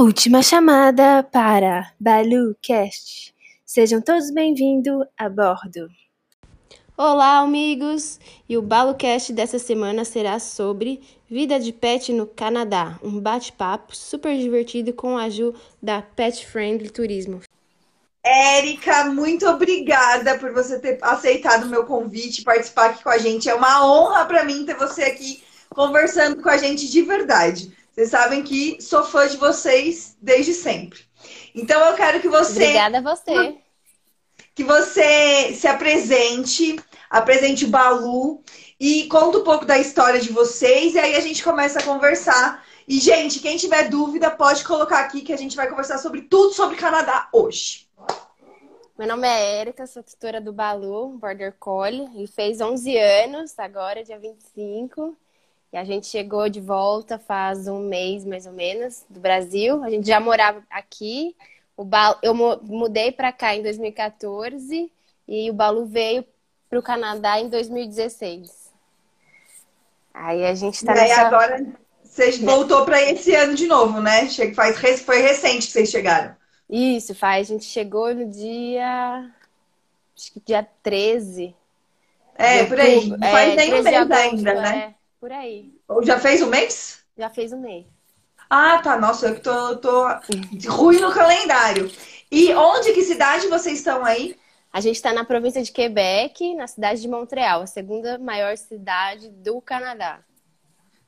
Última chamada para BaluCast. Sejam todos bem-vindos a bordo. Olá, amigos! E o BaloCast dessa semana será sobre vida de pet no Canadá. Um bate-papo super divertido com a Ju da Pet Friendly Turismo. Érica, muito obrigada por você ter aceitado o meu convite, participar aqui com a gente. É uma honra para mim ter você aqui conversando com a gente de verdade. Vocês sabem que sou fã de vocês desde sempre. Então eu quero que você. Obrigada a você. Que você se apresente, apresente o Balu e conta um pouco da história de vocês. E aí a gente começa a conversar. E, gente, quem tiver dúvida, pode colocar aqui que a gente vai conversar sobre tudo sobre Canadá hoje. Meu nome é Erika, sou tutora do Balu, Border Collie. Ele fez 11 anos, agora, dia 25. E a gente chegou de volta faz um mês, mais ou menos, do Brasil. A gente já morava aqui. O Balu, eu mudei para cá em 2014 e o Balu veio para o Canadá em 2016. Aí a gente está nessa... E agora você voltou para esse ano de novo, né? Faz, foi recente que vocês chegaram. Isso, faz. A gente chegou no dia. Acho que dia 13. É, por aí. Faz é, nem um mês ainda, né? É, por aí. Já fez um mês? Já fez um mês. Ah, tá. Nossa, eu que tô, tô ruim no calendário. E onde, que cidade vocês estão aí? A gente está na província de Quebec, na cidade de Montreal, a segunda maior cidade do Canadá.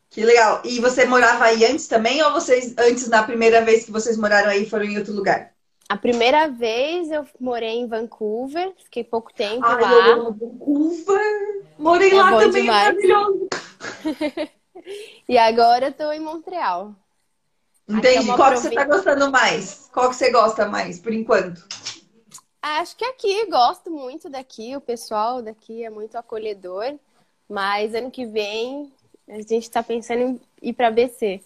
Que legal. E você morava aí antes também, ou vocês, antes, na primeira vez que vocês moraram aí, foram em outro lugar? A primeira vez eu morei em Vancouver, fiquei pouco tempo Ai, lá. Eu amo Vancouver! Morei é lá também, demais. maravilhoso! e agora eu tô em Montreal. Entendi. É Qual que você tá gostando mais? Qual que você gosta mais, por enquanto? Acho que aqui, gosto muito daqui, o pessoal daqui é muito acolhedor. Mas ano que vem a gente está pensando em ir para BC.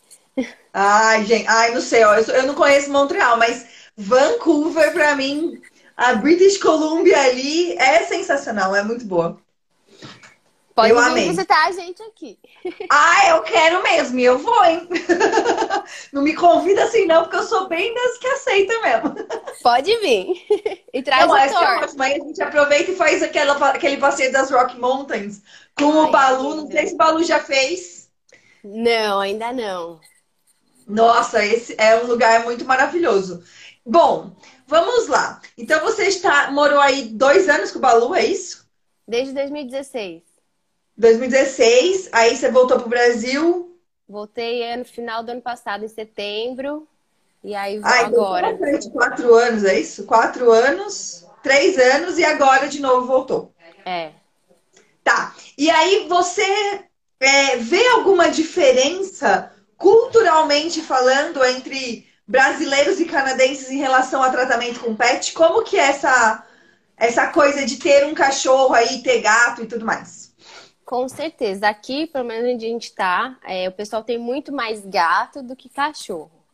Ai, gente, ai, não sei, ó, eu, eu não conheço Montreal, mas Vancouver, para mim, a British Columbia ali é sensacional, é muito boa. Pode eu amei. visitar a gente aqui. Ah, eu quero mesmo, e eu vou, hein? Não me convida assim não, porque eu sou bem das que aceita mesmo. Pode vir. E traz não, o é ótimo. Aí a gente aproveita e faz aquela, aquele passeio das Rock Mountains com Ai, o Balu. Não sei se o Balu já fez. Não, ainda não. Nossa, esse é um lugar muito maravilhoso. Bom, vamos lá. Então você está, morou aí dois anos com o Balu, é isso? Desde 2016. 2016, aí você voltou para o Brasil? Voltei no final do ano passado, em setembro. E aí vou Ai, agora. Quatro anos, é isso? Quatro anos, três anos e agora de novo voltou. É. Tá. E aí você é, vê alguma diferença culturalmente falando entre brasileiros e canadenses em relação ao tratamento com pet? Como que é essa, essa coisa de ter um cachorro aí, ter gato e tudo mais? Com certeza. Aqui, pelo menos onde a gente está, é, o pessoal tem muito mais gato do que cachorro,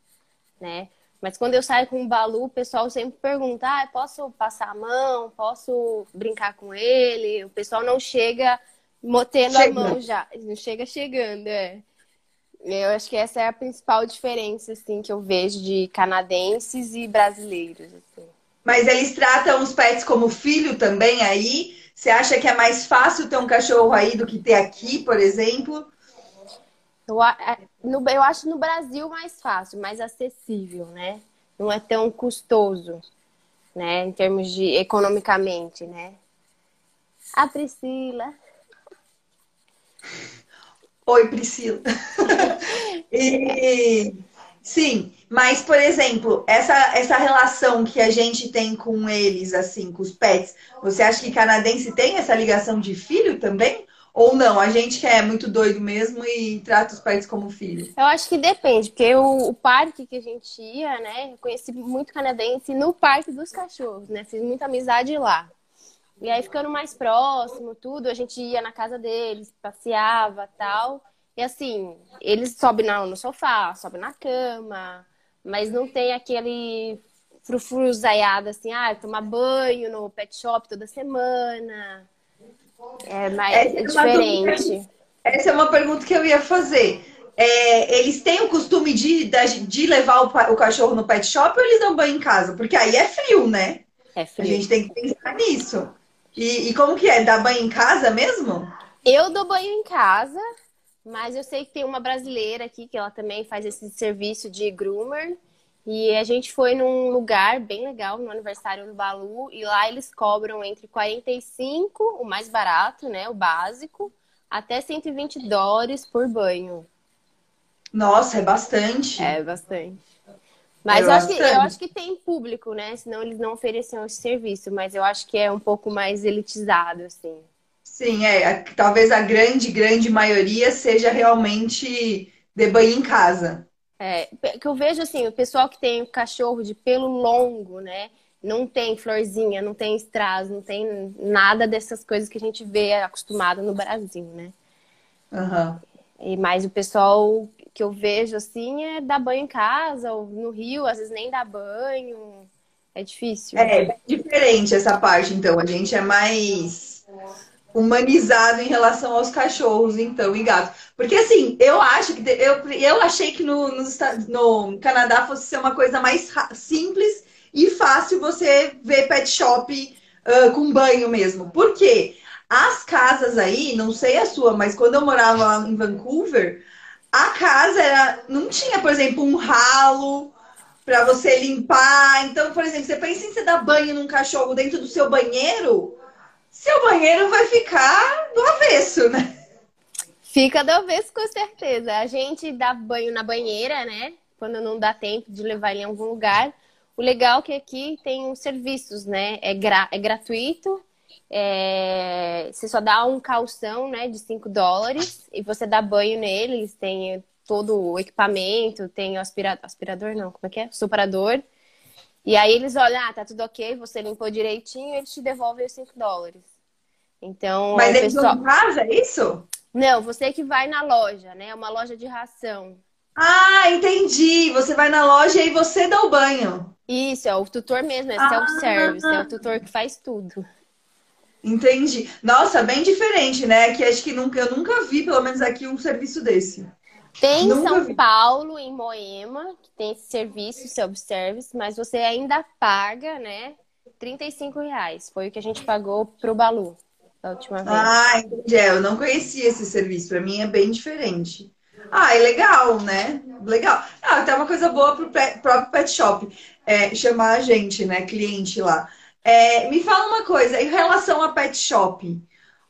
né? Mas quando eu saio com o Balu, o pessoal sempre pergunta: ah, posso passar a mão? Posso brincar com ele? O pessoal não chega motendo chega. a mão já. Não chega chegando, é. Eu acho que essa é a principal diferença, assim, que eu vejo de canadenses e brasileiros. Assim. Mas eles tratam os pets como filho também aí? Você acha que é mais fácil ter um cachorro aí do que ter aqui, por exemplo? Eu, é, eu acho no Brasil mais fácil, mais acessível, né? Não é tão custoso, né? Em termos de economicamente, né? A Priscila. Oi, Priscila. e, sim, mas, por exemplo, essa, essa relação que a gente tem com eles, assim, com os pets, você acha que canadense tem essa ligação de filho também? Ou não? A gente que é muito doido mesmo e trata os pets como filho? Eu acho que depende, porque o, o parque que a gente ia, né? Eu conheci muito canadense no parque dos cachorros, né? Fiz muita amizade lá. E aí, ficando mais próximo, tudo, a gente ia na casa deles, passeava tal. E assim, eles sobem no sofá, sobem na cama, mas não tem aquele frufruzaiado assim, ah, tomar banho no pet shop toda semana. É mais é diferente. essa é uma pergunta que eu ia fazer. é, eles têm o costume de, de levar o, o, cachorro no pet shop ou eles dão banho em casa? Porque aí é frio, né? É frio. A gente tem que pensar nisso. E, e como que é? Dá banho em casa mesmo? Eu dou banho em casa, mas eu sei que tem uma brasileira aqui que ela também faz esse serviço de groomer. E a gente foi num lugar bem legal, no aniversário do Balu, e lá eles cobram entre 45, o mais barato, né, o básico, até 120 dólares por banho. Nossa, é bastante. É bastante. Mas eu, acho que, eu acho que tem público, né? Senão eles não ofereciam esse serviço, mas eu acho que é um pouco mais elitizado, assim. Sim, é. Talvez a grande, grande maioria seja realmente de banho em casa. É, que eu vejo assim, o pessoal que tem cachorro de pelo longo, né? Não tem florzinha, não tem strass, não tem nada dessas coisas que a gente vê acostumado no Brasil, né? Uhum. E mais o pessoal que eu vejo assim é dar banho em casa ou no rio, às vezes nem dá banho. É difícil. É diferente essa parte, então. A gente é mais humanizado em relação aos cachorros, então, e gatos. Porque assim, eu acho que eu, eu achei que no, no, no Canadá fosse ser uma coisa mais simples e fácil você ver pet shop uh, com banho mesmo. Por quê? As casas aí, não sei a sua, mas quando eu morava lá em Vancouver, a casa era, não tinha, por exemplo, um ralo para você limpar. Então, por exemplo, você pensa em você dar banho num cachorro dentro do seu banheiro, seu banheiro vai ficar do avesso, né? Fica do avesso com certeza. A gente dá banho na banheira, né? Quando não dá tempo de levar ele em algum lugar. O legal é que aqui tem os serviços, né? É, gra é gratuito. É... Você só dá um calção, né? De 5 dólares. E você dá banho neles. Tem todo o equipamento. Tem o aspirador. Aspirador não, como é que é? Soprador. E aí eles olham, ah, tá tudo ok, você limpou direitinho, eles te devolvem os 5 dólares. Então. Mas eles pessoal... não casa, é isso? Não, você que vai na loja, né? É uma loja de ração. Ah, entendi. Você vai na loja e você dá o banho. Isso, é o tutor mesmo, é ah, self-service, é o tutor que faz tudo. Entendi. Nossa, bem diferente, né? Que acho que nunca, eu nunca vi, pelo menos aqui, um serviço desse. Tem em São vi. Paulo, em Moema, que tem esse serviço, self-service, mas você ainda paga, né? 35 reais. Foi o que a gente pagou pro Balu da última vez. Ah, entendi. É, eu não conhecia esse serviço. Para mim é bem diferente. Ah, é legal, né? Legal. Ah, até uma coisa boa pro pet, próprio pet shop. É, chamar a gente, né? Cliente lá. É, me fala uma coisa, em relação a pet shop.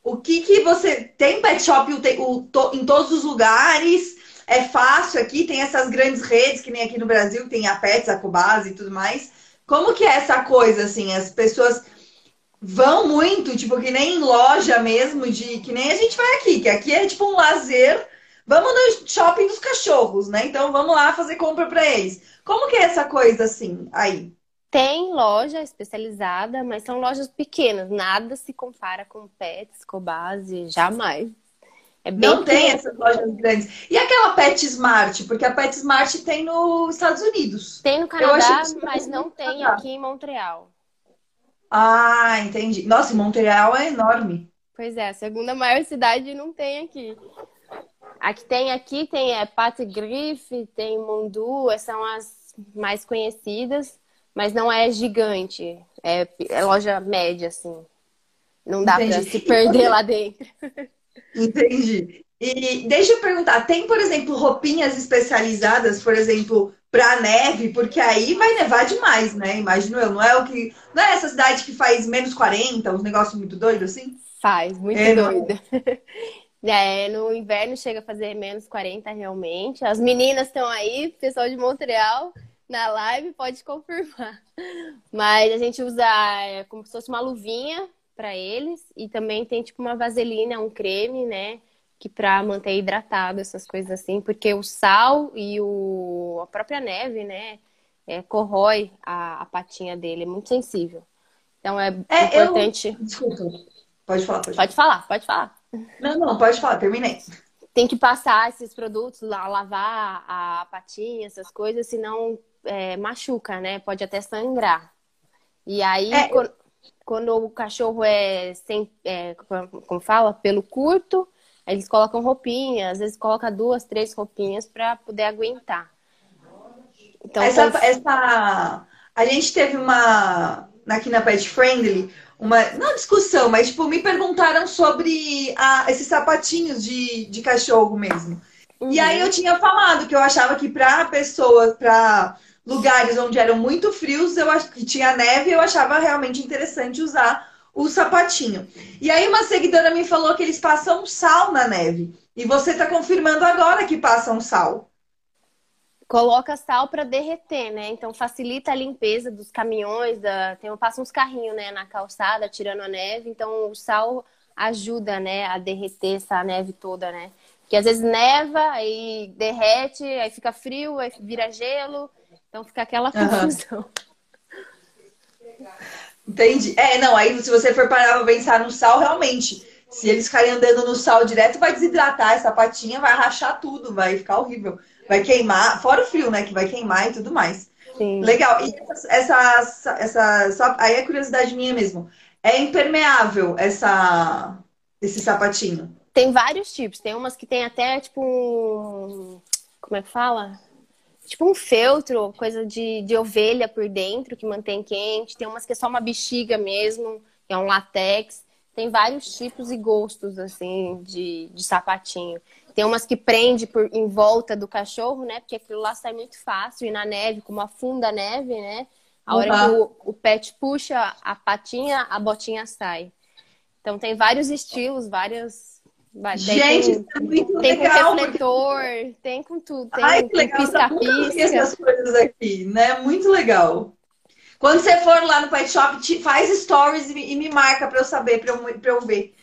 O que que você... Tem pet shop em todos os lugares? É fácil aqui, tem essas grandes redes, que nem aqui no Brasil, tem a Pets, a Cobase e tudo mais. Como que é essa coisa, assim? As pessoas vão muito, tipo, que nem em loja mesmo, de que nem a gente vai aqui, que aqui é tipo um lazer. Vamos no shopping dos cachorros, né? Então vamos lá fazer compra para eles. Como que é essa coisa assim aí? Tem loja especializada, mas são lojas pequenas. Nada se compara com Pets, Cobase, jamais. É não tem essas lojas grandes. E aquela Pet Smart? Porque a Pet Smart tem nos Estados Unidos. Tem no Canadá, mas não tem aqui em Montreal. Ah, entendi. Nossa, Montreal é enorme. Pois é, a segunda maior cidade não tem aqui. A que tem aqui tem é Pat Griff, tem Mundu, são as mais conhecidas, mas não é gigante. É, é loja média, assim. Não dá Entendi. pra se perder lá dentro. Entendi. E deixa eu perguntar, tem, por exemplo, roupinhas especializadas, por exemplo, para neve, porque aí vai nevar demais, né? Imagino eu. Não é o que. Não é essa cidade que faz menos 40, uns negócios muito doidos assim? Faz, muito é, doido. É, no inverno chega a fazer menos 40 realmente. As meninas estão aí, pessoal de Montreal, na live pode confirmar. Mas a gente usa é, como se fosse uma luvinha para eles e também tem tipo uma vaselina, um creme, né? que para manter hidratado, essas coisas assim, porque o sal e o, a própria neve, né, é, corrói a, a, patinha dele, é muito sensível. Então é, é importante. Eu... Desculpa, pode falar. Pode, pode falar, pode falar. Não, não, pode falar, terminei. Tem que passar esses produtos lá, lavar a patinha, essas coisas, senão é, machuca, né? Pode até sangrar. E aí, é, quando, quando, o cachorro é sem, é, como fala, pelo curto, eles colocam roupinhas, às vezes coloca duas, três roupinhas para poder aguentar. Então, essa, essa... A gente teve uma. Aqui na Pet Friendly, uma. Não discussão, mas tipo, me perguntaram sobre a, esses sapatinhos de, de cachorro mesmo. Uhum. E aí eu tinha falado que eu achava que para pessoas, para lugares onde eram muito frios, eu que tinha neve, eu achava realmente interessante usar o sapatinho. E aí uma seguidora me falou que eles passam sal na neve. E você está confirmando agora que passam sal. Coloca sal para derreter, né? Então facilita a limpeza dos caminhões, da... tem passa uns carrinhos, né, na calçada tirando a neve, então o sal ajuda, né, a derreter essa neve toda, né? Que às vezes neva, aí derrete, aí fica frio, aí vira gelo, então fica aquela confusão. Uhum. Entendi. É, não, aí se você for parar pra pensar no sal, realmente, se eles ficarem andando no sal direto, vai desidratar essa patinha, vai rachar tudo, vai ficar horrível. Vai queimar, fora o frio, né, que vai queimar e tudo mais. Sim. Legal. E essa, essa, essa, só, aí é curiosidade minha mesmo. É impermeável essa, esse sapatinho? Tem vários tipos. Tem umas que tem até, tipo, um... Como é que fala? Tipo um feltro, coisa de, de ovelha por dentro, que mantém quente. Tem umas que é só uma bexiga mesmo, que é um latex. Tem vários tipos e gostos, assim, de, de sapatinho. Tem umas que prende por, em volta do cachorro, né? Porque aquilo lá sai muito fácil. E na neve, como afunda a neve, né? A hora uhum. que o, o pet puxa a patinha, a botinha sai. Então tem vários estilos, várias Gente, tem, é muito tem legal. com refletor, porque... tem com tudo. Tem, Ai, que legal. pisca-pisca. essas coisas aqui, né? Muito legal. Quando você for lá no Pet Shop, faz stories e me marca para eu saber, para eu, pra eu ver.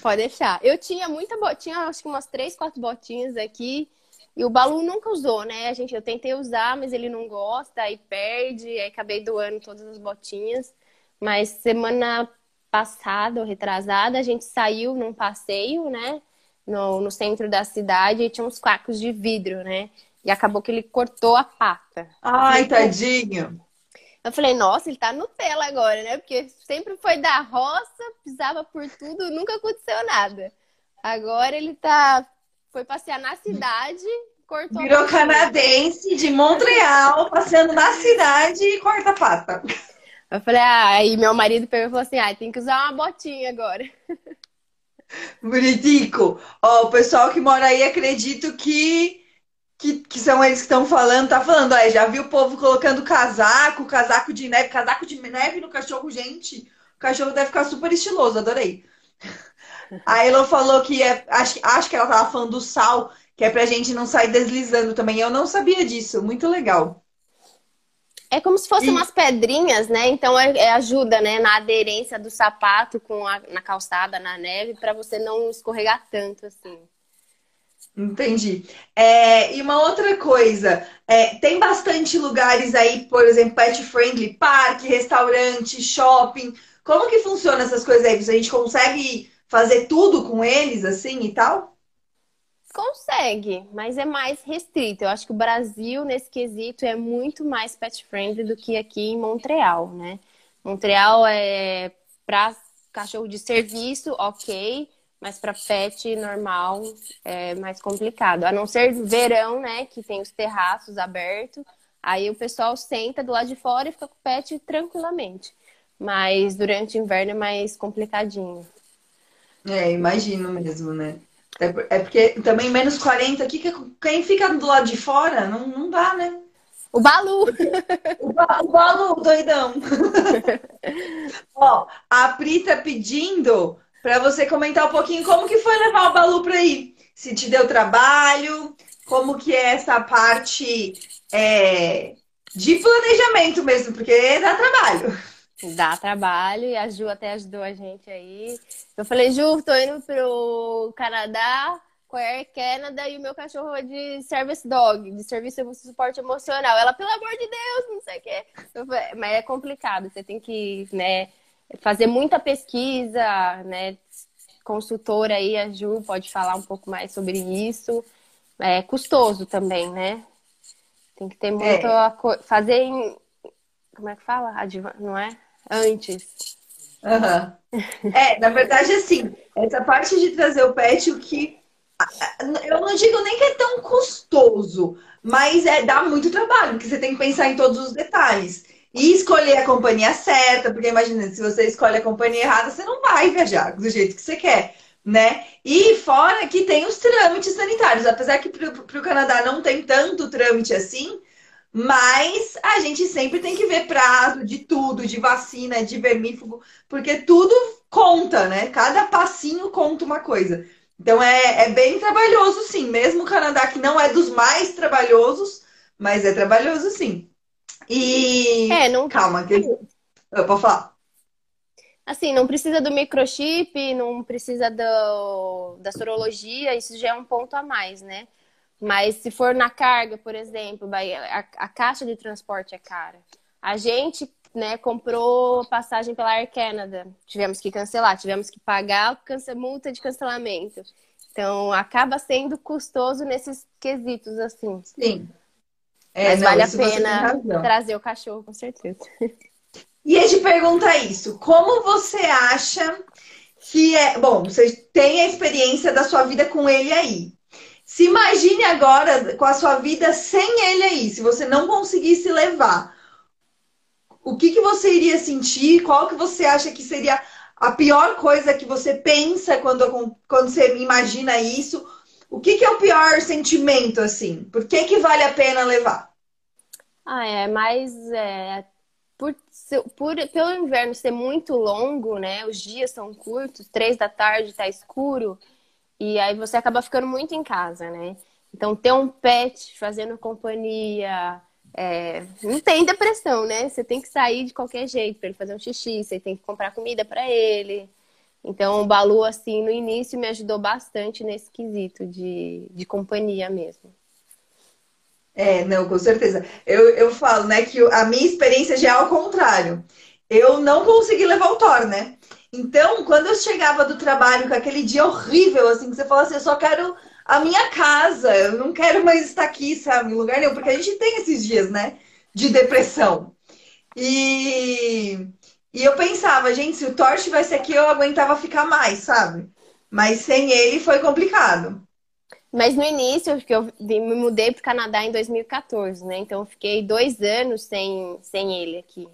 Pode deixar. Eu tinha muita botinha, acho que umas três, quatro botinhas aqui. E o Balu nunca usou, né? A gente, eu tentei usar, mas ele não gosta, aí perde, aí acabei doando todas as botinhas. Mas semana passada ou retrasada, a gente saiu num passeio, né? No, no centro da cidade e tinha uns cacos de vidro, né? E acabou que ele cortou a pata. Ai, tadinho. Eu falei, nossa, ele tá Nutella agora, né? Porque sempre foi da roça, pisava por tudo, nunca aconteceu nada. Agora ele tá. Foi passear na cidade, cortou. Virou canadense de Montreal, passeando na cidade e corta a pata. Eu falei, ah, aí meu marido pegou e falou assim, ah, tem que usar uma botinha agora. Buritico. Ó, o pessoal que mora aí, acredito que, que, que são eles que estão falando, tá falando, ó, já viu o povo colocando casaco, casaco de neve, casaco de neve no cachorro, gente. O cachorro deve ficar super estiloso, adorei. A Elon falou que é, acho, acho que ela tava falando do sal, que é pra gente não sair deslizando também. Eu não sabia disso, muito legal. É como se fossem e... umas pedrinhas, né? Então é, é, ajuda, né, na aderência do sapato com a, na calçada, na neve, para você não escorregar tanto assim. Entendi. É, e uma outra coisa, é, tem bastante lugares aí, por exemplo, pet friendly, parque, restaurante, shopping. Como que funciona essas coisas aí? A gente consegue fazer tudo com eles assim e tal? Consegue, mas é mais restrito. Eu acho que o Brasil, nesse quesito, é muito mais pet friendly do que aqui em Montreal, né? Montreal é para cachorro de serviço, ok, mas para pet normal é mais complicado. A não ser verão, né, que tem os terraços abertos, aí o pessoal senta do lado de fora e fica com o pet tranquilamente. Mas durante o inverno é mais complicadinho. É, imagino mesmo, né? É, é porque também menos 40 aqui, quem fica do lado de fora não, não dá, né? O Balu! O, ba, o Balu, doidão! Ó, a Pri tá pedindo para você comentar um pouquinho como que foi levar o Balu para ir. Se te deu trabalho, como que é essa parte é, de planejamento mesmo, porque dá trabalho. Dá trabalho e a Ju até ajudou a gente aí. Eu falei, Ju, tô indo pro Canadá com a Air Canada e o meu cachorro é de service dog, de serviço de suporte emocional. Ela, pelo amor de Deus, não sei o quê. Falei, mas é complicado, você tem que, né, fazer muita pesquisa, né? Consultora aí, a Ju pode falar um pouco mais sobre isso. É custoso também, né? Tem que ter muito. É. Fazer em. Como é que fala? Não é? Antes. Uhum. É, na verdade, assim, essa parte de trazer o pet, o que Eu não digo nem que é tão custoso, mas é dá muito trabalho, porque você tem que pensar em todos os detalhes. E escolher a companhia certa, porque imagina, se você escolhe a companhia errada, você não vai viajar do jeito que você quer, né? E fora que tem os trâmites sanitários, apesar que para o Canadá não tem tanto trâmite assim, mas a gente sempre tem que ver prazo de tudo, de vacina, de vermífugo, porque tudo conta, né? Cada passinho conta uma coisa. Então é, é bem trabalhoso, sim. Mesmo o Canadá, que não é dos mais trabalhosos, mas é trabalhoso, sim. E. É, não. Calma, que... eu posso falar. Assim, não precisa do microchip, não precisa do, da sorologia, isso já é um ponto a mais, né? Mas se for na carga, por exemplo, a, a caixa de transporte é cara. A gente né, comprou passagem pela Air Canada. Tivemos que cancelar, tivemos que pagar a multa de cancelamento. Então, acaba sendo custoso nesses quesitos, assim. Sim. É, Mas não, vale a pena trazer o cachorro, com certeza. E a gente pergunta isso: como você acha que é. Bom, você tem a experiência da sua vida com ele aí. Se imagine agora com a sua vida sem ele aí, se você não conseguisse levar. O que, que você iria sentir? Qual que você acha que seria a pior coisa que você pensa quando, quando você imagina isso? O que, que é o pior sentimento, assim? Por que, que vale a pena levar? Ah, é, mas é, por, por, pelo inverno ser muito longo, né? Os dias são curtos, três da tarde tá escuro, e aí você acaba ficando muito em casa, né? Então, ter um pet fazendo companhia, é, não tem depressão, né? Você tem que sair de qualquer jeito para ele fazer um xixi, você tem que comprar comida para ele. Então, o Balu, assim, no início me ajudou bastante nesse quesito de, de companhia mesmo. É, não, com certeza. Eu, eu falo, né, que a minha experiência já é ao contrário. Eu não consegui levar o Thor, né? Então, quando eu chegava do trabalho com aquele dia horrível, assim, que você fala assim, eu só quero a minha casa, eu não quero mais estar aqui, sabe, em lugar nenhum, porque a gente tem esses dias, né, de depressão. E, e eu pensava, gente, se o Thor estivesse aqui, eu aguentava ficar mais, sabe? Mas sem ele foi complicado. Mas no início, porque eu me mudei para o Canadá em 2014, né? Então eu fiquei dois anos sem, sem ele aqui.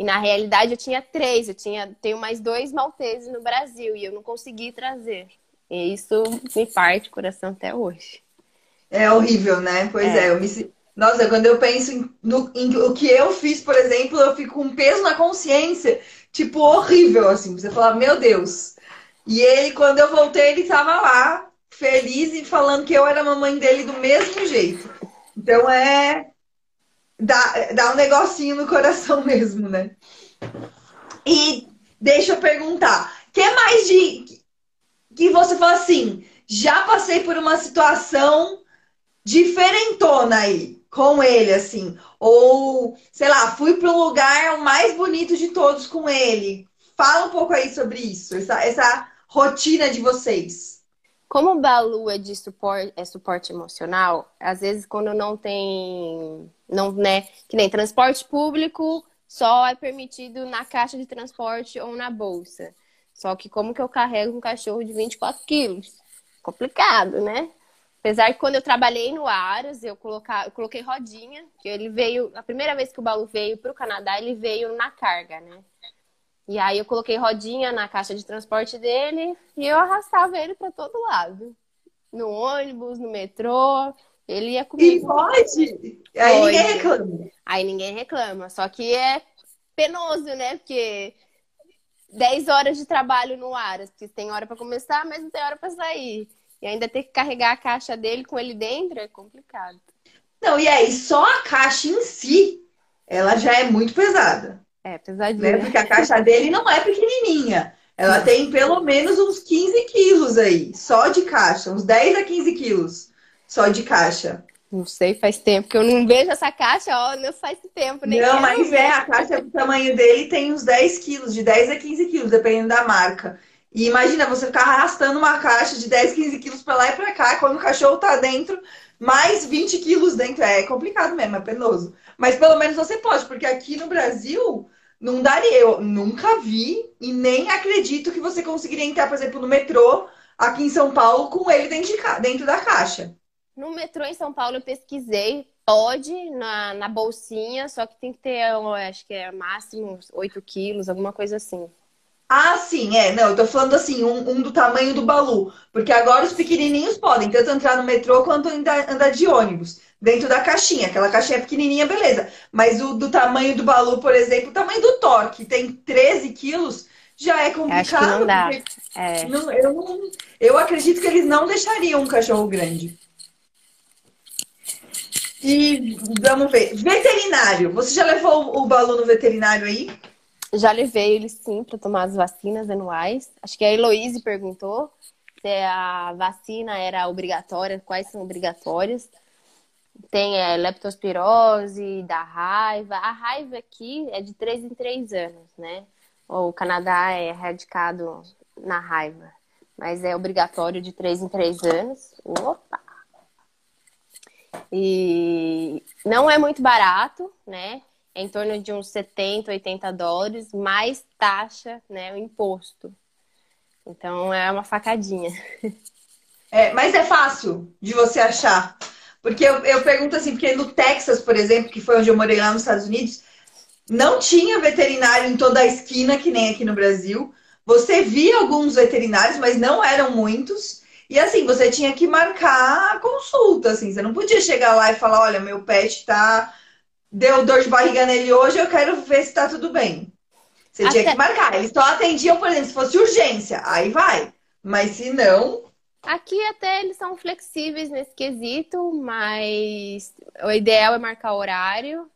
E na realidade eu tinha três, eu tinha, tenho mais dois malteses no Brasil e eu não consegui trazer. E isso me parte o coração até hoje. É horrível, né? Pois é. é eu me... Nossa, quando eu penso em, no, em o que eu fiz, por exemplo, eu fico com um peso na consciência, tipo, horrível, assim. Você fala, meu Deus. E ele, quando eu voltei, ele tava lá, feliz e falando que eu era mamãe dele do mesmo jeito. Então é. Dá, dá um negocinho no coração mesmo, né? E deixa eu perguntar, que mais de que você fala assim, já passei por uma situação diferentona aí com ele, assim, ou sei lá, fui para o lugar mais bonito de todos com ele. Fala um pouco aí sobre isso, essa, essa rotina de vocês. Como o Balu é de suporte, é suporte emocional, às vezes quando não tem, não, né, que nem transporte público, só é permitido na caixa de transporte ou na bolsa. Só que como que eu carrego um cachorro de 24 quilos? Complicado, né? Apesar que quando eu trabalhei no Aras, eu, colocar, eu coloquei rodinha, que ele veio, a primeira vez que o Balu veio para o Canadá, ele veio na carga, né? E aí eu coloquei rodinha na caixa de transporte dele e eu arrastava ele para todo lado. No ônibus, no metrô, ele ia comigo. E pode? Aí pode. ninguém reclama. Aí ninguém reclama. Só que é penoso, né? Porque 10 horas de trabalho no ar, porque tem hora para começar, mas não tem hora para sair. E ainda ter que carregar a caixa dele com ele dentro é complicado. Não, e aí, só a caixa em si, ela já é muito pesada. É, pesadinha. Né? Porque a caixa dele não é pequenininha. Ela tem pelo menos uns 15 quilos aí, só de caixa, uns 10 a 15 quilos só de caixa. Não sei, faz tempo que eu não vejo essa caixa, ó, não faz tempo, nem Não, mas é, a caixa do tamanho dele tem uns 10 quilos, de 10 a 15 quilos, dependendo da marca. E imagina você ficar arrastando uma caixa de 10, 15 quilos pra lá e pra cá, quando o cachorro tá dentro, mais 20 quilos dentro. É complicado mesmo, é penoso. Mas pelo menos você pode, porque aqui no Brasil não daria. Eu nunca vi e nem acredito que você conseguiria entrar, por exemplo, no metrô aqui em São Paulo com ele dentro, de, dentro da caixa. No metrô em São Paulo eu pesquisei, pode na, na bolsinha, só que tem que ter, acho que é máximo 8 quilos, alguma coisa assim. Ah, sim, é. Não, eu tô falando assim, um, um, do tamanho do balu. Porque agora os pequenininhos podem tanto entrar no metrô quanto andar de ônibus. Dentro da caixinha. Aquela caixinha pequenininha, beleza. Mas o do tamanho do balu, por exemplo, o tamanho do Thor, que tem 13 quilos, já é complicado. Acho que não dá. É. Não, eu, não, eu acredito que eles não deixariam um cachorro grande. E vamos ver. Veterinário. Você já levou o balu no veterinário aí? Já levei ele sim para tomar as vacinas anuais. Acho que a Heloíse perguntou se a vacina era obrigatória, quais são obrigatórias. Tem é, leptospirose, da raiva. A raiva aqui é de 3 em 3 anos, né? O Canadá é radicado na raiva, mas é obrigatório de 3 em 3 anos. Opa! E não é muito barato, né? Em torno de uns 70, 80 dólares, mais taxa, né, o imposto. Então é uma facadinha. É, mas é fácil de você achar. Porque eu, eu pergunto assim, porque no Texas, por exemplo, que foi onde eu morei lá nos Estados Unidos, não tinha veterinário em toda a esquina, que nem aqui no Brasil. Você via alguns veterinários, mas não eram muitos. E assim, você tinha que marcar a consulta, assim. Você não podia chegar lá e falar, olha, meu pet tá deu dor de barriga nele hoje, eu quero ver se tá tudo bem. Você Até... tinha que marcar. Eles só atendiam, por exemplo, se fosse urgência, aí vai. Mas se não. Aqui até eles são flexíveis nesse quesito, mas o ideal é marcar horário.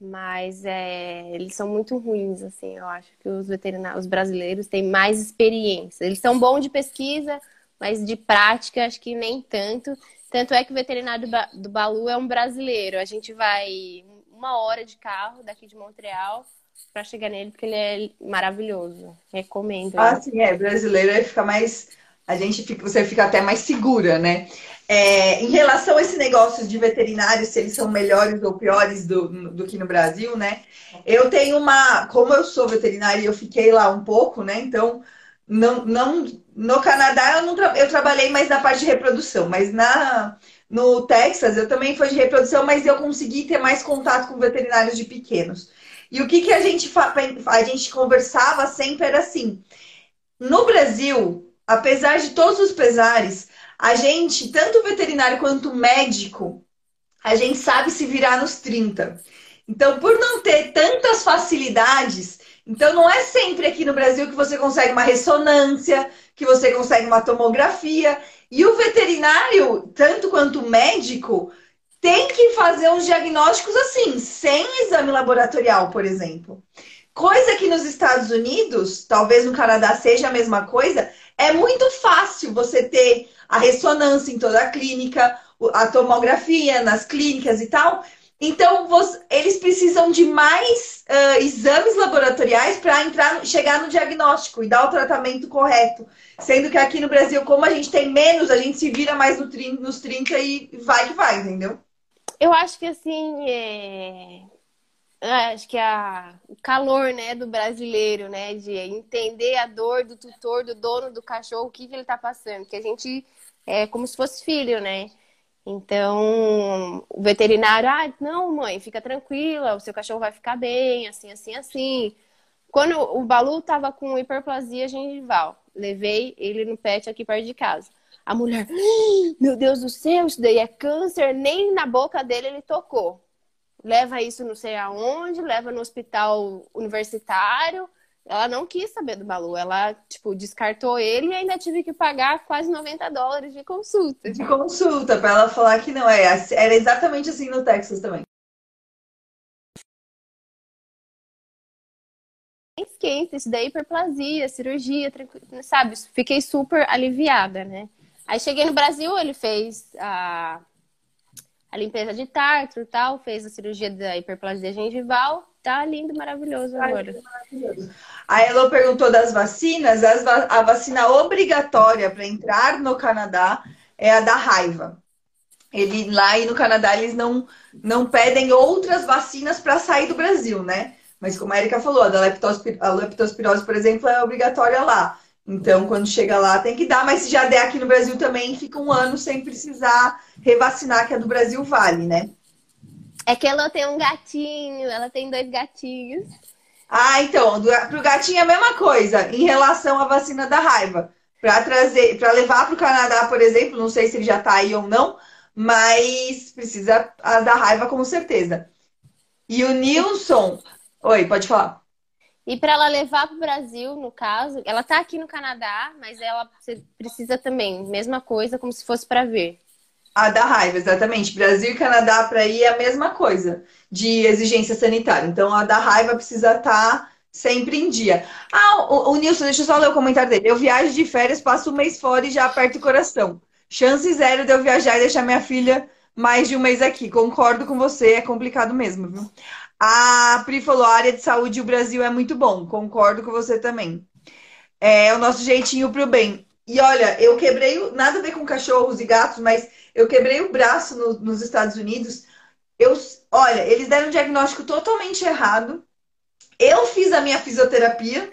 Mas é, eles são muito ruins, assim. Eu acho que os veterinários, os brasileiros têm mais experiência. Eles são bons de pesquisa, mas de prática acho que nem tanto. Tanto é que o veterinário do Balu é um brasileiro. A gente vai uma hora de carro daqui de Montreal para chegar nele, porque ele é maravilhoso. Recomendo. Ah, sim, é. Brasileiro fica mais. A gente fica, você fica até mais segura, né? É, em relação a esse negócio de veterinários, se eles são melhores ou piores do, do que no Brasil, né? Eu tenho uma. Como eu sou veterinária e eu fiquei lá um pouco, né? Então, não, não, no Canadá eu, não tra eu trabalhei mais na parte de reprodução, mas na, no Texas eu também fui de reprodução, mas eu consegui ter mais contato com veterinários de pequenos. E o que, que a gente a gente conversava sempre era assim: no Brasil, apesar de todos os pesares, a gente, tanto veterinário quanto médico, a gente sabe se virar nos 30. Então, por não ter tantas facilidades, então, não é sempre aqui no Brasil que você consegue uma ressonância, que você consegue uma tomografia. E o veterinário, tanto quanto o médico, tem que fazer uns diagnósticos assim, sem exame laboratorial, por exemplo. Coisa que nos Estados Unidos, talvez no Canadá seja a mesma coisa, é muito fácil você ter a ressonância em toda a clínica, a tomografia nas clínicas e tal. Então, você, eles precisam de mais uh, exames laboratoriais para entrar, chegar no diagnóstico e dar o tratamento correto. Sendo que aqui no Brasil, como a gente tem menos, a gente se vira mais no, nos 30 e vai que vai, entendeu? Eu acho que assim, é... acho que a... o calor né, do brasileiro, né? De entender a dor do tutor, do dono do cachorro, o que, que ele está passando. Que a gente é como se fosse filho, né? Então, o veterinário, ah, não, mãe, fica tranquila, o seu cachorro vai ficar bem, assim, assim, assim. Quando o Balu estava com hiperplasia gengival, levei ele no pet aqui perto de casa. A mulher, meu Deus do céu, isso daí é câncer, nem na boca dele ele tocou. Leva isso não sei aonde, leva no hospital universitário. Ela não quis saber do Balu. Ela, tipo, descartou ele e ainda tive que pagar quase 90 dólares de consulta. De consulta, para ela falar que não é. Era exatamente assim no Texas também. Esquenta, isso daí hiperplasia, cirurgia, sabe? Fiquei super aliviada, né? Aí cheguei no Brasil, ele fez a, a limpeza de tártaro tal, fez a cirurgia da hiperplasia gengival Tá lindo, maravilhoso tá agora. Lindo, maravilhoso. A Elo perguntou das vacinas. a vacina obrigatória para entrar no Canadá é a da raiva. Ele, lá e no Canadá eles não, não pedem outras vacinas para sair do Brasil, né? Mas como a Erika falou, a, da leptospirose, a leptospirose, por exemplo, é obrigatória lá. Então, quando chega lá, tem que dar, mas se já der aqui no Brasil também, fica um ano sem precisar revacinar, que a do Brasil vale, né? É que ela tem um gatinho, ela tem dois gatinhos. Ah, então, para o gatinho é a mesma coisa em relação à vacina da raiva. Para trazer, para levar para o Canadá, por exemplo, não sei se ele já está aí ou não, mas precisa a da raiva com certeza. E o Nilson, oi, pode falar. E para ela levar para o Brasil, no caso, ela está aqui no Canadá, mas ela precisa também, mesma coisa, como se fosse para ver. A da raiva, exatamente. Brasil e Canadá para ir é a mesma coisa de exigência sanitária. Então a da raiva precisa estar tá sempre em dia. Ah, o, o Nilson, deixa eu só ler o comentário dele. Eu viajo de férias, passo um mês fora e já aperto o coração. Chance zero de eu viajar e deixar minha filha mais de um mês aqui. Concordo com você, é complicado mesmo, viu? A Pri falou, a área de saúde o Brasil é muito bom. Concordo com você também. É o nosso jeitinho pro bem. E olha, eu quebrei, nada a ver com cachorros e gatos, mas eu quebrei o braço no, nos Estados Unidos. Eu, olha, eles deram um diagnóstico totalmente errado. Eu fiz a minha fisioterapia,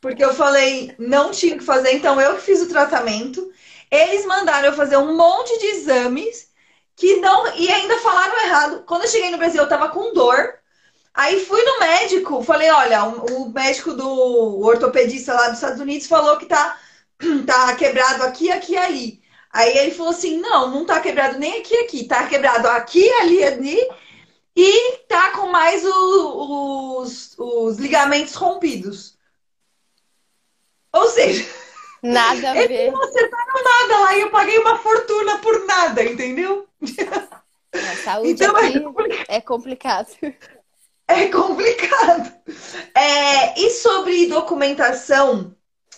porque eu falei, não tinha que fazer, então eu que fiz o tratamento. Eles mandaram eu fazer um monte de exames que não. E ainda falaram errado. Quando eu cheguei no Brasil, eu tava com dor. Aí fui no médico, falei, olha, o, médico do o ortopedista lá dos Estados Unidos falou que tá, tá quebrado aqui, aqui e ali. Aí ele falou assim: não, não tá quebrado nem aqui, aqui, tá quebrado aqui, ali, ali, e tá com mais o, os, os ligamentos rompidos. Ou seja, nada a ver. Não acertaram nada lá e eu paguei uma fortuna por nada, entendeu? A saúde então, é é complicado. é complicado. É complicado. É, e sobre documentação,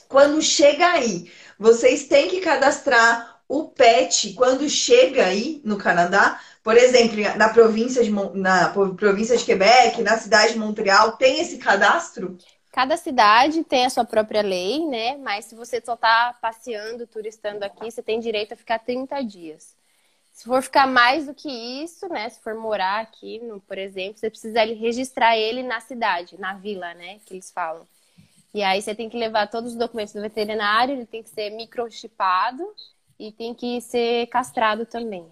quando chega aí, vocês têm que cadastrar o PET, quando chega aí no Canadá, por exemplo, na província de, na província de Quebec, na cidade de Montreal, tem esse cadastro? Cada cidade tem a sua própria lei, né? Mas se você só está passeando, turistando aqui, você tem direito a ficar 30 dias. Se for ficar mais do que isso, né? Se for morar aqui, no, por exemplo, você precisa registrar ele na cidade, na vila, né? Que eles falam. E aí você tem que levar todos os documentos do veterinário, ele tem que ser microchipado e tem que ser castrado também.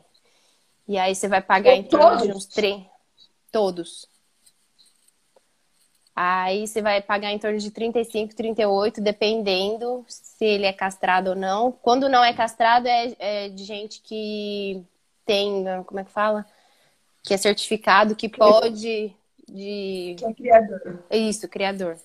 E aí você vai pagar em torno de uns três. Todos. Aí você vai pagar em torno de 35, 38, dependendo se ele é castrado ou não. Quando não é castrado, é, é de gente que tem, como é que fala? Que é certificado, que pode. De... Que é criador. Isso, criador.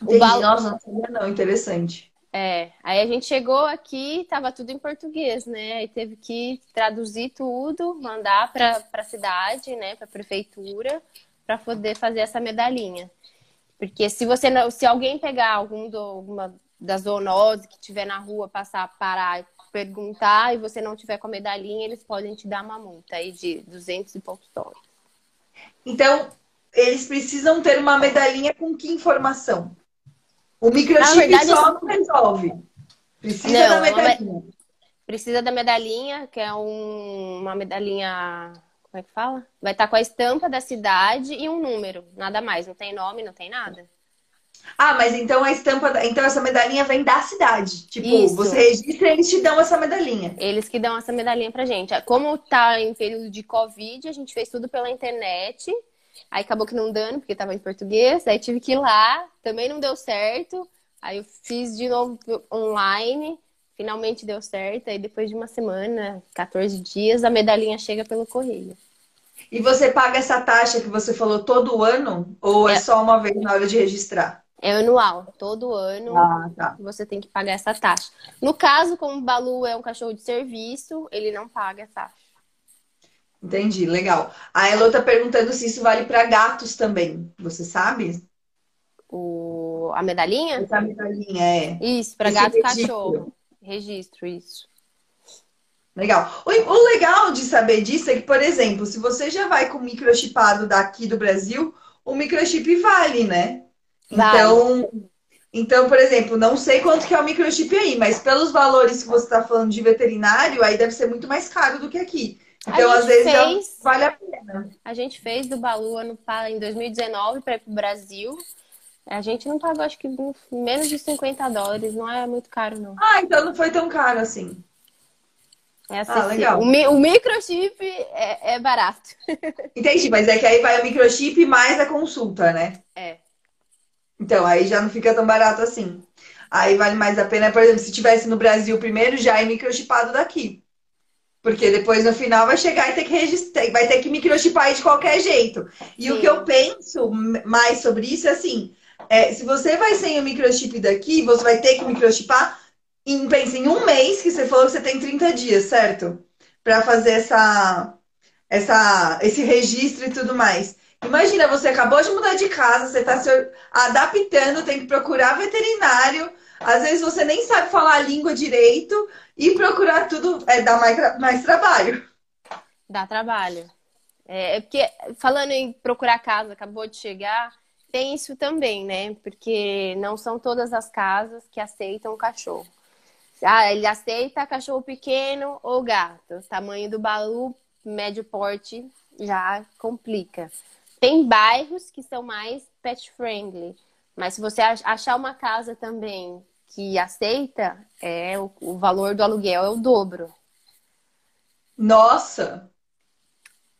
Entendi. O bal... Nossa, não não, interessante. É, aí a gente chegou aqui, tava tudo em português, né? Aí teve que traduzir tudo, mandar para a cidade, né, para a prefeitura, para poder fazer essa medalhinha. Porque se você não, se alguém pegar algum do, alguma das zoonoses que tiver na rua, passar, parar, perguntar e você não tiver com a medalhinha, eles podem te dar uma multa aí de 200 e poucos dólares. Então, eles precisam ter uma medalhinha com que informação? O microchip verdade, só não resolve. Precisa não, da medalhinha. Precisa da medalhinha, que é um, uma medalhinha. Como é que fala? Vai estar com a estampa da cidade e um número. Nada mais. Não tem nome, não tem nada. Ah, mas então a estampa. Então essa medalhinha vem da cidade. Tipo, Isso. você registra e eles te dão essa medalhinha. Eles que dão essa medalhinha pra gente. Como tá em período de Covid, a gente fez tudo pela internet. Aí acabou que não dando, porque estava em português. Aí tive que ir lá, também não deu certo. Aí eu fiz de novo online, finalmente deu certo. Aí depois de uma semana, 14 dias, a medalhinha chega pelo correio. E você paga essa taxa que você falou todo ano? Ou é, é só uma vez na hora de registrar? É anual, todo ano ah, tá. você tem que pagar essa taxa. No caso, como o Balu é um cachorro de serviço, ele não paga a taxa. Entendi, legal. A Elo tá perguntando se isso vale para gatos também. Você sabe? O... A medalhinha? Essa medalhinha, é. Isso, para gato e cachorro. Registro, isso. Legal. O, o, legal de saber disso é que, por exemplo, se você já vai com microchipado daqui do Brasil, o microchip vale, né? Vale. Então, então, por exemplo, não sei quanto que é o microchip aí, mas pelos valores que você está falando de veterinário, aí deve ser muito mais caro do que aqui. Então, às vezes, fez, vale a pena. A gente fez do Balu ano, em 2019 para ir para o Brasil. A gente não pagou, acho que menos de 50 dólares, não é muito caro, não. Ah, então não foi tão caro assim. É ah, legal. O, mi o microchip é, é barato. Entendi, mas é que aí vai o microchip mais a consulta, né? É. Então, aí já não fica tão barato assim. Aí vale mais a pena, por exemplo, se tivesse no Brasil primeiro, já é microchipado daqui. Porque depois no final vai chegar e ter que registrar, vai ter que microchipar de qualquer jeito. E Sim. o que eu penso mais sobre isso é assim: é, se você vai sem o microchip daqui, você vai ter que microchipar em, pensa, em um mês, que você falou que você tem 30 dias, certo? Para fazer essa, essa, esse registro e tudo mais. Imagina, você acabou de mudar de casa, você está se adaptando, tem que procurar veterinário. Às vezes você nem sabe falar a língua direito e procurar tudo é, dá mais, mais trabalho. Dá trabalho. É, é porque, falando em procurar casa, acabou de chegar, tem isso também, né? Porque não são todas as casas que aceitam cachorro. Ah, ele aceita cachorro pequeno ou gato. Tamanho do balu, médio porte, já complica. Tem bairros que são mais pet friendly, mas se você achar uma casa também que aceita, é o, o valor do aluguel é o dobro. Nossa!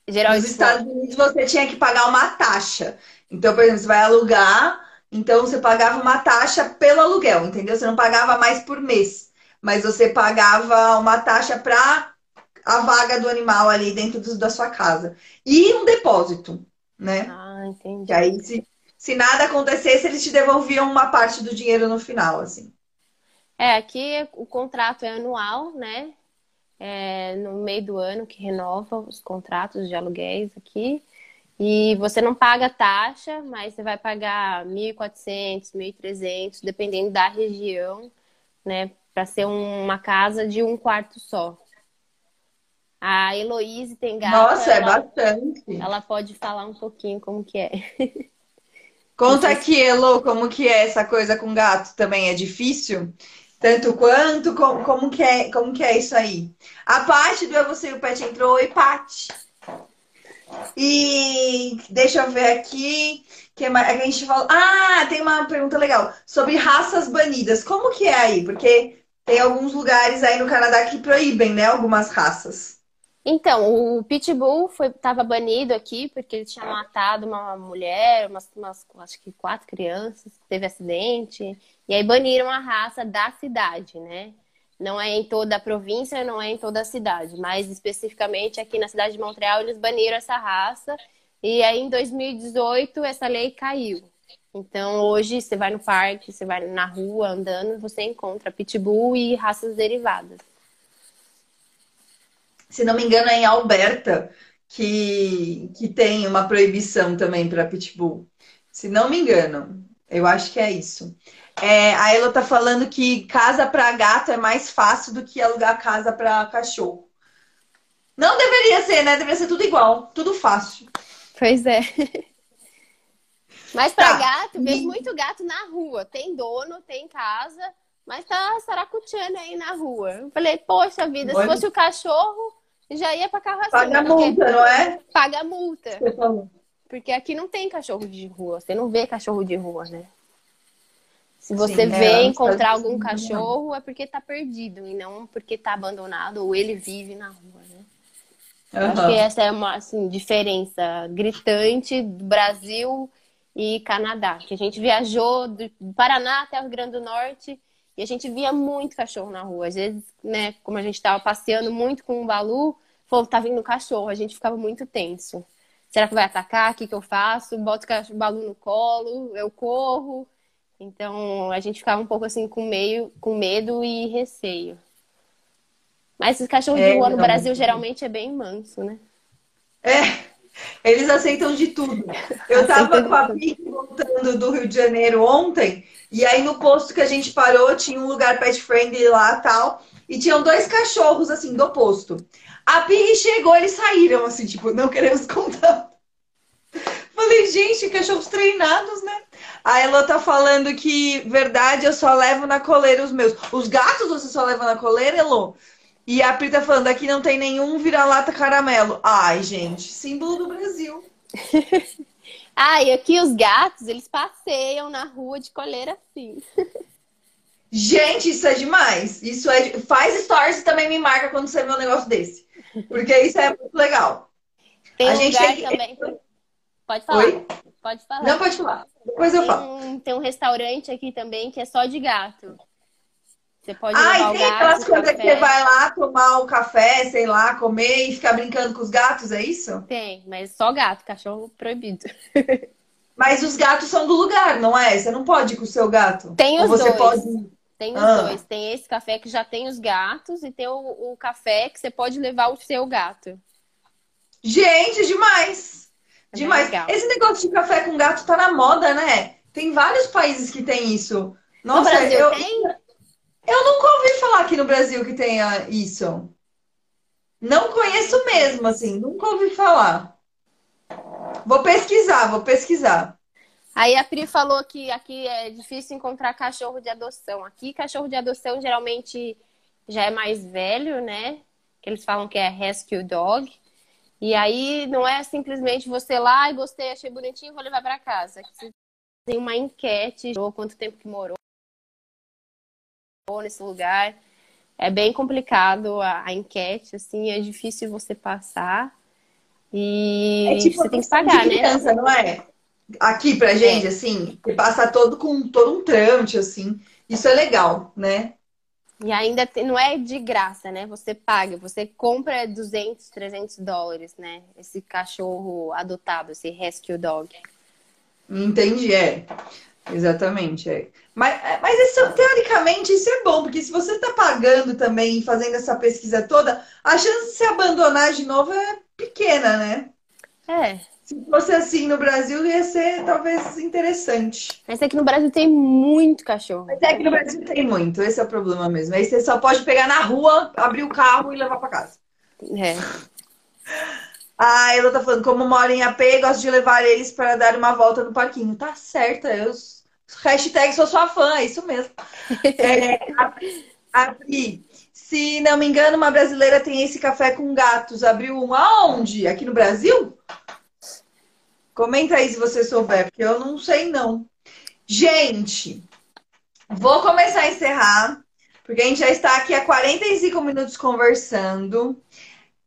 Geralmente, Nos Estados Unidos você tinha que pagar uma taxa. Então, por exemplo, você vai alugar, então você pagava uma taxa pelo aluguel, entendeu? Você não pagava mais por mês, mas você pagava uma taxa para a vaga do animal ali dentro da sua casa. E um depósito né? Ah, entendi. Que aí, se, se nada acontecesse, eles te devolviam uma parte do dinheiro no final, assim. É, aqui o contrato é anual, né? É no meio do ano que renova os contratos de aluguéis aqui. E você não paga taxa, mas você vai pagar 1.400, 1.300, dependendo da região, né? Para ser uma casa de um quarto só. A Heloíse tem gato. Nossa, é ela, é bastante. Ela pode falar um pouquinho como que é. Conta aqui, Elo, como que é essa coisa com gato também? É difícil? Tanto quanto? Como, como, que, é, como que é isso aí? A parte do Eu Você e o Pet entrou. Oi, Paty. E deixa eu ver aqui. Que a gente falou. Ah, tem uma pergunta legal. Sobre raças banidas. Como que é aí? Porque tem alguns lugares aí no Canadá que proíbem, né? Algumas raças. Então, o Pitbull estava banido aqui porque ele tinha matado uma mulher, umas, umas, acho que quatro crianças, teve acidente. E aí baniram a raça da cidade, né? Não é em toda a província, não é em toda a cidade, mas especificamente aqui na cidade de Montreal eles baniram essa raça. E aí em 2018 essa lei caiu. Então hoje você vai no parque, você vai na rua andando, você encontra pitbull e raças derivadas se não me engano, é em Alberta que, que tem uma proibição também para pitbull. Se não me engano, eu acho que é isso. É, a Ela tá falando que casa para gato é mais fácil do que alugar casa para cachorro. Não deveria ser, né? Deveria ser tudo igual, tudo fácil. Pois é. Mas para tá. gato, vejo muito gato na rua. Tem dono, tem casa, mas tá saracuteando aí na rua. Eu falei, poxa vida, se fosse o cachorro, já ia pra carrocinha. Paga multa, não é? Paga multa. Porque aqui não tem cachorro de rua. Você não vê cachorro de rua, né? Se você Sim, vê é, encontrar algum cachorro, é porque tá perdido e não porque tá abandonado ou ele vive na rua, né? Uhum. Acho que essa é uma assim, diferença gritante do Brasil e Canadá. Que a gente viajou do Paraná até o Rio Grande do Norte e a gente via muito cachorro na rua. Às vezes, né, como a gente estava passeando muito com o Balu, falou, tá vindo cachorro. A gente ficava muito tenso. Será que vai atacar? O que, que eu faço? Boto o Balu no colo, eu corro. Então, a gente ficava um pouco assim com, meio, com medo e receio. Mas esse cachorro é, de rua no Brasil geralmente é bem manso, né? É, eles aceitam de tudo. Eu tava com a Pique voltando do Rio de Janeiro ontem, e aí no posto que a gente parou, tinha um lugar pet friendly lá tal, e tinham dois cachorros assim do posto. A Pig chegou, eles saíram assim, tipo, não queremos contar. Falei, gente, cachorros treinados, né? A Ela tá falando que, verdade, eu só levo na coleira os meus. Os gatos você só leva na coleira, Elo? E a Pri tá falando, aqui não tem nenhum vira-lata caramelo. Ai, gente, símbolo do Brasil. Ah, e aqui os gatos, eles passeiam na rua de coleira assim. Gente, isso é demais. Isso é. Faz stories e também me marca quando você vê um negócio desse. Porque isso é muito legal. Tem A um gente tem que- também. Pode falar. Oi? Pode falar. Não pode falar. Depois eu tem, falo. um, tem um restaurante aqui também que é só de gato. Você pode Ah, levar e tem aquelas coisas que você vai lá tomar o café, sei lá, comer e ficar brincando com os gatos, é isso? Tem, mas só gato, cachorro proibido. Mas os gatos são do lugar, não é? Você não pode ir com o seu gato. Tem Ou os você dois. pode. Tem os Ah. dois. Tem esse café que já tem os gatos e tem o, o café que você pode levar o seu gato. Gente, demais! É Demais. legal. Esse negócio de café com gato tá na moda, né? Tem vários países que tem isso. No Nossa, Brasil eu, tem? Eu nunca ouvi falar aqui no Brasil que tenha isso. Não conheço mesmo, assim, nunca ouvi falar. Vou pesquisar, vou pesquisar. Aí a Pri falou que aqui é difícil encontrar cachorro de adoção. Aqui, cachorro de adoção geralmente já é mais velho, né? Que eles falam que é rescue dog. E aí não é simplesmente você lá e gostei, achei bonitinho, vou levar para casa. Tem uma enquete, ou quanto tempo que morou nesse lugar. É bem complicado a, a enquete, assim, é difícil você passar. E É tipo você tem que pagar, né? criança, não é? Aqui pra gente, assim, que passa todo com todo um trâmite, assim. Isso é legal, né? E ainda tem- não é de graça, né? Você paga, você compra 200, 300 dólares, né? Esse cachorro adotado, esse rescue dog. Entendi, é. Exatamente, é. Mas, mas isso, teoricamente isso é bom, porque se você está pagando também e fazendo essa pesquisa toda, a chance de se abandonar de novo é pequena, né? É. Se fosse assim no Brasil, ia ser talvez interessante. Mas aqui no Brasil tem muito cachorro. Mas é que no Brasil tem muito, esse é o problema mesmo. Aí você só pode pegar na rua, abrir o carro e levar para casa. É. Ah, ela tá falando, como mora em AP, gosto de levar eles para dar uma volta no parquinho. Tá certa, eu hashtag sou sua fã, é isso mesmo. É, a, a Pri, se não me engano, uma brasileira tem esse café com gatos. Abriu um aonde? Aqui no Brasil? Comenta aí se você souber, porque eu não sei não. Gente, vou começar a encerrar, porque a gente já está aqui há 45 minutos conversando.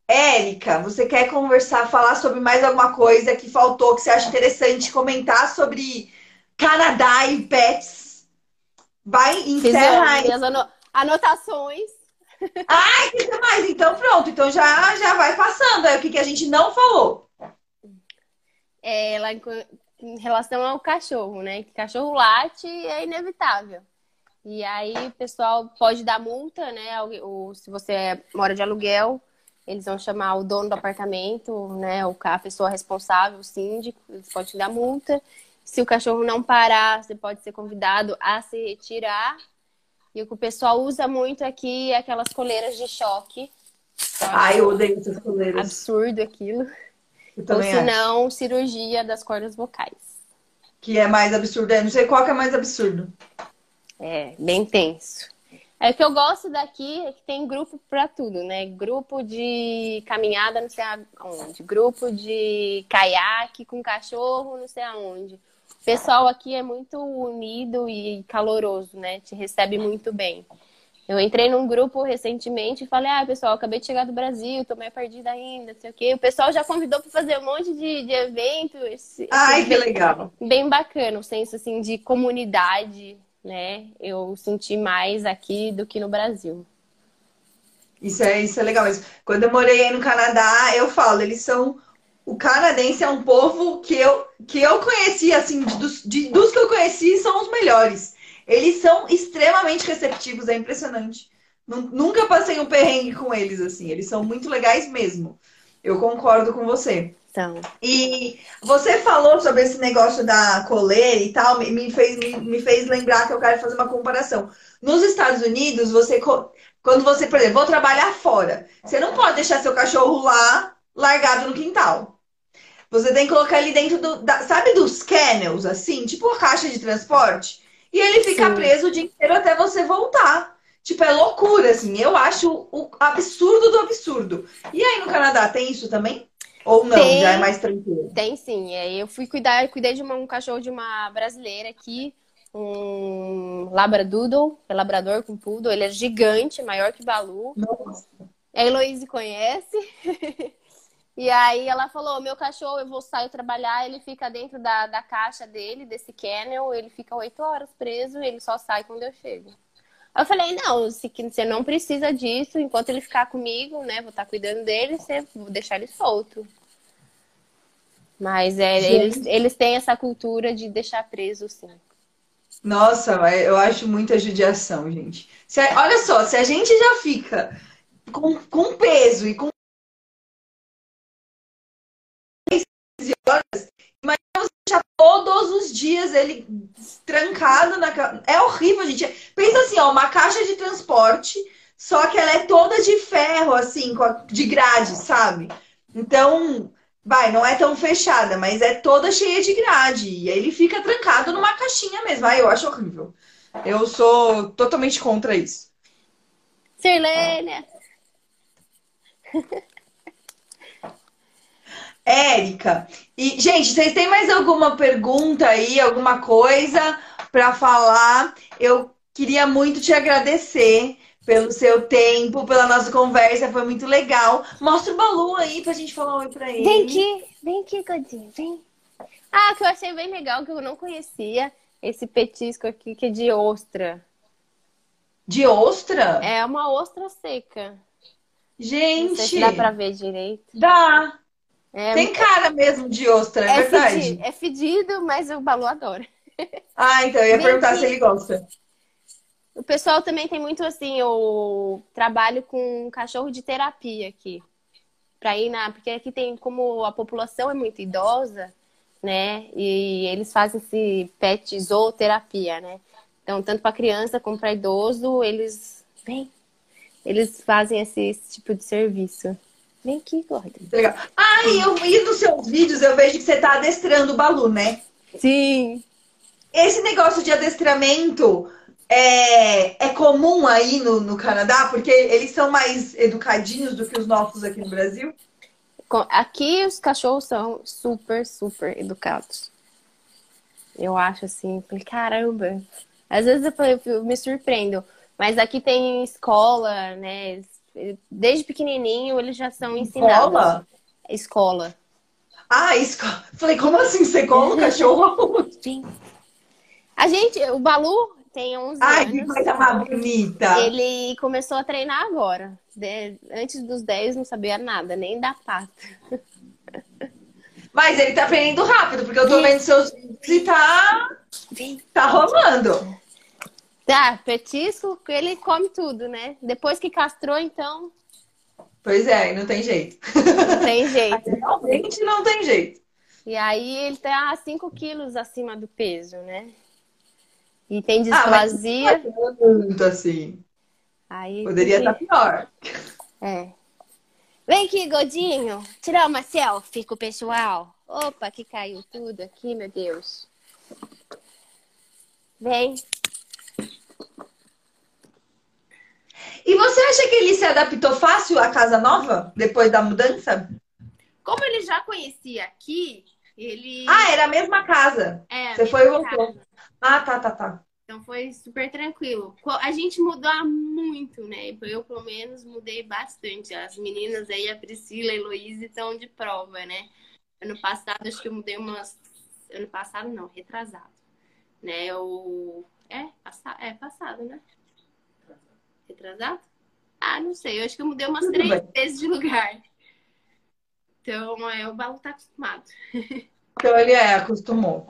Érica, você quer conversar, falar sobre mais alguma coisa que faltou, que você acha interessante, comentar sobre Canadá e pets? Vai, encerra as aí. minhas ano- anotações. Ai, que demais! Então pronto, então já, já vai passando aí o que, que a gente não falou. É, lá em, em relação ao cachorro, né? Que cachorro late é inevitável. E aí pessoal pode dar multa, né? Ou se você mora de aluguel, eles vão chamar o dono do apartamento, né? A pessoa responsável, o síndico, eles podem te dar multa. Se o cachorro não parar, você pode ser convidado a se retirar. E o que o pessoal usa muito aqui é aquelas coleiras de choque. Ai, eu odeio essas coleiras. Absurdo aquilo. Ou se não, cirurgia das cordas vocais. Que é mais absurdo. Eu não sei qual que é mais absurdo. É, bem tenso. É, o que eu gosto daqui é que tem grupo pra tudo, né? Grupo de caminhada, não sei aonde. Grupo de caiaque com cachorro, não sei aonde. O pessoal aqui é muito unido e caloroso, né? Te recebe muito bem. Eu entrei num grupo recentemente e falei, ah, pessoal, acabei de chegar do Brasil, tô meio perdida ainda, não sei o quê. O pessoal já convidou para fazer um monte de, de evento. Esse, Ai, esse que bem- legal. bem bacana, o senso assim de comunidade, né? Eu senti mais aqui do que no Brasil. Isso é, isso é legal mesmo. Quando eu morei aí no Canadá, eu falo, eles são. O canadense é um povo que eu, que eu conheci, assim, dos, de- dos que eu conheci, são os melhores. Eles são extremamente receptivos, é impressionante. Nu- Nunca passei um perrengue com eles, assim. Eles são muito legais mesmo. Eu concordo com você. Então, E você falou sobre esse negócio da coleira e tal, me, fez, me, me fez lembrar que eu quero fazer uma comparação. Nos Estados Unidos, você, quando você, por exemplo, vou trabalhar fora, você não pode deixar seu cachorro lá largado no quintal. Você tem que colocar ele dentro do, da- sabe dos kennels, assim, tipo uma caixa de transporte, e ele fica Sim. preso o dia inteiro até você voltar. Tipo, é loucura, assim. Eu acho o absurdo do absurdo. E aí no Canadá tem isso também? Ou não, Tem. já é mais tranquilo? Tem sim. É, Eu fui cuidar, cuidei de uma- um cachorro de uma brasileira aqui, um labradoodle, é labrador com poodle. Ele é gigante, maior que Balu. Nossa. A Heloíse conhece. E aí ela falou: meu cachorro, eu vou sair trabalhar, ele fica dentro da, da caixa dele, desse kennel, ele fica oito horas preso, ele só sai quando eu chego. Eu falei, não, se você não precisa disso, enquanto ele ficar comigo, né? Vou estar cuidando dele, você vou deixar ele solto. Mas é, eles, eles têm essa cultura de deixar preso, sim. Nossa, eu acho muita judiação, gente. Se olha só, se a gente já fica com, com peso e com horas, você deixar todos os dias ele trancado na É horrível, gente. Pensa assim, ó, uma caixa de transporte, só que ela é toda de ferro, assim, de grade, sabe? Então, vai, não é tão fechada, mas é toda cheia de grade. E aí ele fica trancado numa caixinha mesmo. Ai, eu acho horrível. Eu sou totalmente contra isso. Sirlênia! Érica, e gente, vocês têm mais alguma pergunta aí, alguma coisa para falar? Eu queria muito te agradecer pelo seu tempo, pela nossa conversa, foi muito legal. Mostra o Balu aí pra gente falar um oi pra ele. Vem aqui, vem aqui, Godinho, vem. Ah, que eu achei bem legal, que eu não conhecia esse petisco aqui, que é de ostra. De ostra? É uma ostra seca. Não sei Gente, se dá pra ver direito. dá. É, Tem cara mesmo de ostra, é, é verdade. fedido, é fedido, mas o Balu adora. Ah, então eu ia Vem perguntar se ele gosta. O pessoal também tem muito assim, o trabalho com cachorro de terapia aqui. Pra ir na. Porque aqui tem, como a população é muito idosa, né? E eles fazem esse pet zooterapia, né? Então, tanto para criança como para idoso, eles. Vem! Eles fazem esse, esse tipo de serviço. Vem aqui, Gordon. Legal. Ah, e, eu, e nos seus vídeos eu vejo que você tá adestrando o Balu, né? Sim! Esse negócio de adestramento é, é comum aí no, no Canadá, porque eles são mais educadinhos do que os nossos aqui no Brasil. Aqui os cachorros são super, super educados. Eu acho assim, falei, caramba. Às vezes eu, falei, eu me surpreendo, mas aqui tem escola, né? Desde pequenininho eles já são ensinados. Escola? Escola. Ah, escola. Falei, como assim? Você cola o cachorro? Sim. A gente, o Balu tem 11 Ai, que anos. coisa mais bonita. Ele começou a treinar agora. De- Antes dos 10 não sabia nada, nem da pata. Mas ele tá aprendendo rápido, porque eu tô vendo seus vídeos e tá, Vem. tá rolando. Tá, petisco, ele come tudo, né? Depois que castrou, então, Pois é, não tem jeito. não tem jeito. Realmente não tem jeito. E aí ele tá 5 quilos acima do peso, né? E tem Ah, mas displasia. não é tanto assim. Aí Poderia estar pior. que- É. Vem aqui, Godinho. Tirar uma selfie com o pessoal. Opa, que caiu tudo aqui, meu Deus. Vem. E você acha que ele se adaptou fácil à casa nova depois da mudança? Como ele já conhecia aqui, ele. Ah, era a mesma casa. é, Você foi e voltou. casa. Ah, tá, tá, tá. Então foi super tranquilo. A gente mudou muito, né? Eu, pelo menos, mudei bastante. As meninas aí, a Priscila e a Heloísa, estão de prova, né? Ano passado, acho que eu mudei umas. Ano passado, não, retrasado. Né? Eu. É, passa... é passado, né? Retrasado? Ah, não sei. Eu acho que eu mudei umas Tudo três bem. vezes de lugar. Então, é, o Balu tá acostumado. Então ele é, acostumou.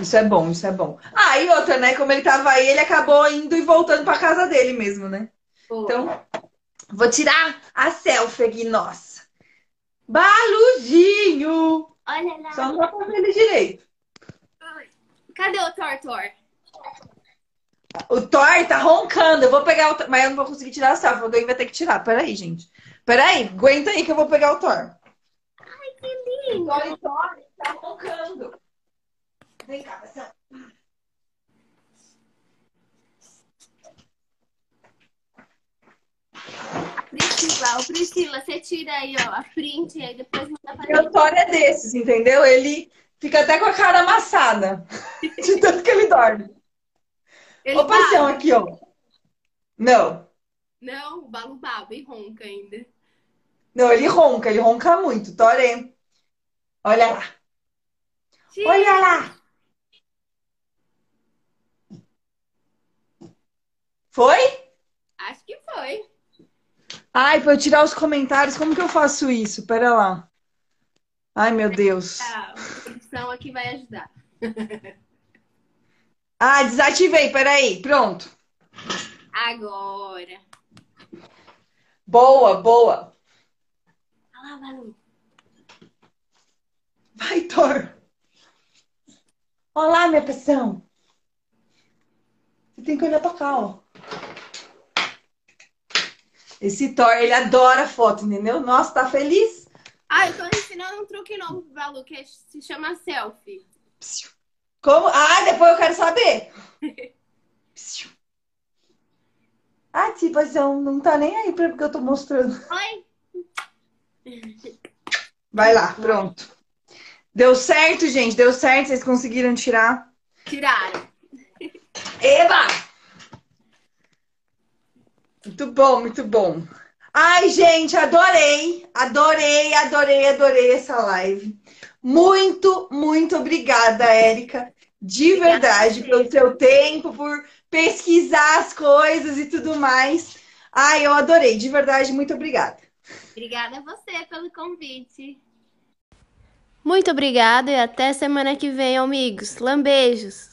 Isso é bom, isso é bom. Ah, e outra, né? Como ele tava aí, ele acabou indo e voltando pra casa dele mesmo, né? Então, vou tirar a selfie aqui, nossa. Baluzinho! olha lá. Só não dá pra ver ele direito. Cadê o Thor Thor? O Thor tá roncando. Eu vou pegar o Thor, mas eu não vou conseguir tirar a selfie. Alguém vai ter que tirar. Peraí, gente. Peraí, aguenta aí que eu vou pegar o Thor. Ai, que lindo! O Thor tá roncando. Vem cá, Marcelo. Priscila, Priscila, você tira aí, ó, a print e aí depois manda pra Meu Thor é desses, entendeu? Ele fica até com a cara amassada. De tanto que ele dorme. Ele Ô, paixão, aqui, ó. Não. Não, o Balu baba e ronca ainda. Não, ele ronca, ele ronca muito. Thor é. Olha lá. Tira. Olha lá. Foi? Acho que foi. Ai, pra eu tirar os comentários, como que eu faço isso? Pera lá. Ai, meu Deus. A produção aqui vai ajudar. Ah, desativei, peraí. Pronto. Agora. Boa, boa. Olha lá, Balu. Vai, Thor. Olá, minha pressão. Você tem que olhar pra cá, ó. Esse Thor, ele adora foto, entendeu? Nossa, tá feliz? Ah, eu tô ensinando um truque novo pro Balu, que se chama selfie. Psiu. Como? Ah, depois eu quero saber. Ah, tipo, assim, não tá nem aí pra porque eu tô mostrando. Oi? Vai lá, pronto. Deu certo, gente? Deu certo? Vocês conseguiram tirar? Tiraram. Eba! Muito bom, muito bom. Ai, gente, adorei, adorei, adorei, adorei essa live. Muito, muito obrigada, Érica. De verdade, pelo seu tempo, por pesquisar as coisas e tudo mais. Ai, eu adorei, de verdade, muito obrigada. Obrigada a você pelo convite. Muito obrigada e até semana que vem, amigos. Lambejos!